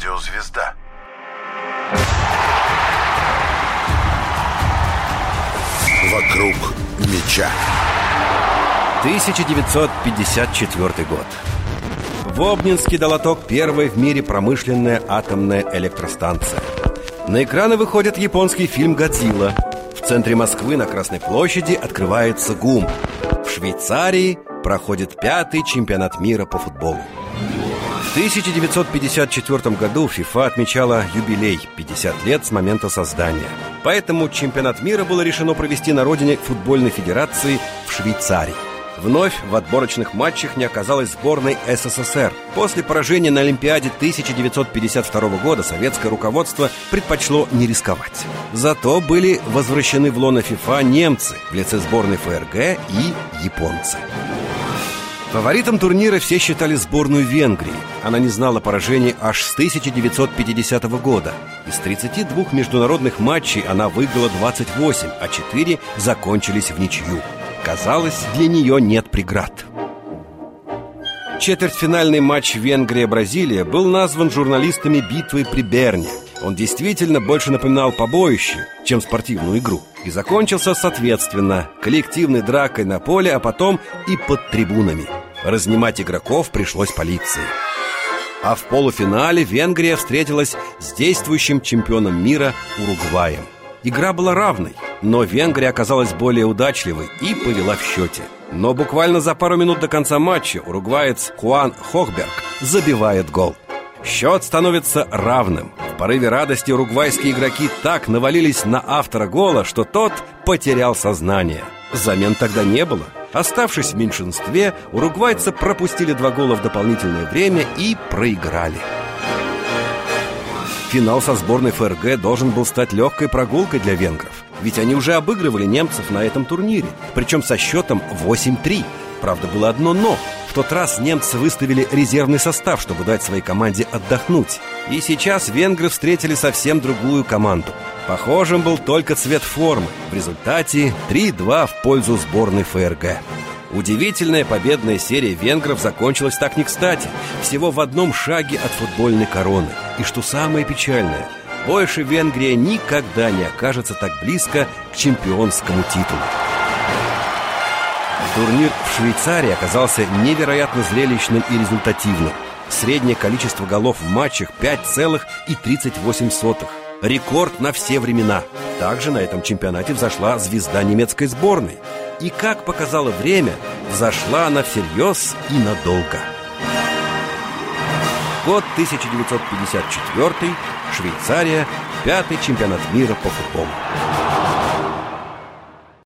Радиозвезда. Вокруг меча. 1954 год. В Обнинске дала ток первая в мире промышленная атомная электростанция. На экраны выходит японский фильм «Годзилла». В центре Москвы на Красной площади открывается ГУМ. В Швейцарии проходит пятый чемпионат мира по футболу. В 1954 году ФИФА отмечала юбилей – 50 лет с момента создания. Поэтому чемпионат мира было решено провести на родине футбольной федерации в Швейцарии. Вновь в отборочных матчах не оказалось сборной СССР. После поражения на Олимпиаде 1952 года советское руководство предпочло не рисковать. Зато были возвращены в лоно ФИФА немцы в лице сборной ФРГ и японцы. Фаворитом турнира все считали сборную Венгрии. Она не знала поражений аж с 1950 года. Из 32 международных матчей она выиграла 28, а 4 закончились в ничью. Казалось, для нее нет преград. Четвертьфинальный матч Венгрия-Бразилия был назван журналистами битвой при Берне. Он действительно больше напоминал побоище, чем спортивную игру. И закончился соответственно коллективной дракой на поле, а потом и под трибунами. Разнимать игроков пришлось полиции. А в полуфинале Венгрия встретилась с действующим чемпионом мира Уругваем. Игра была равной, но Венгрия оказалась более удачливой и повела в счете. Но буквально за пару минут до конца матча уругваец Хуан Хохберг забивает гол. Счет становится равным. В порыве радости уругвайские игроки так навалились на автора гола, что тот потерял сознание. Замен тогда не было. Оставшись в меньшинстве, уругвайцы пропустили два гола в дополнительное время и проиграли. Финал со сборной ФРГ должен был стать легкой прогулкой для венгров. Ведь они уже обыгрывали немцев на этом турнире, причем со счетом 8-3. Правда, было одно «но». В тот раз немцы выставили резервный состав, чтобы дать своей команде отдохнуть. И сейчас венгры встретили совсем другую команду. Похожим был только цвет формы. В результате 3-2 в пользу сборной ФРГ. Удивительная победная серия венгров закончилась так не кстати. Всего в одном шаге от футбольной короны. И что самое печальное, больше Венгрия никогда не окажется так близко к чемпионскому титулу. Турнир в Швейцарии оказался невероятно зрелищным и результативным. Среднее количество голов в матчах 5,38. Рекорд на все времена. Также на этом чемпионате взошла звезда немецкой сборной. И, как показало время, взошла она всерьез и надолго. Год 1954, Швейцария, пятый чемпионат мира по футболу.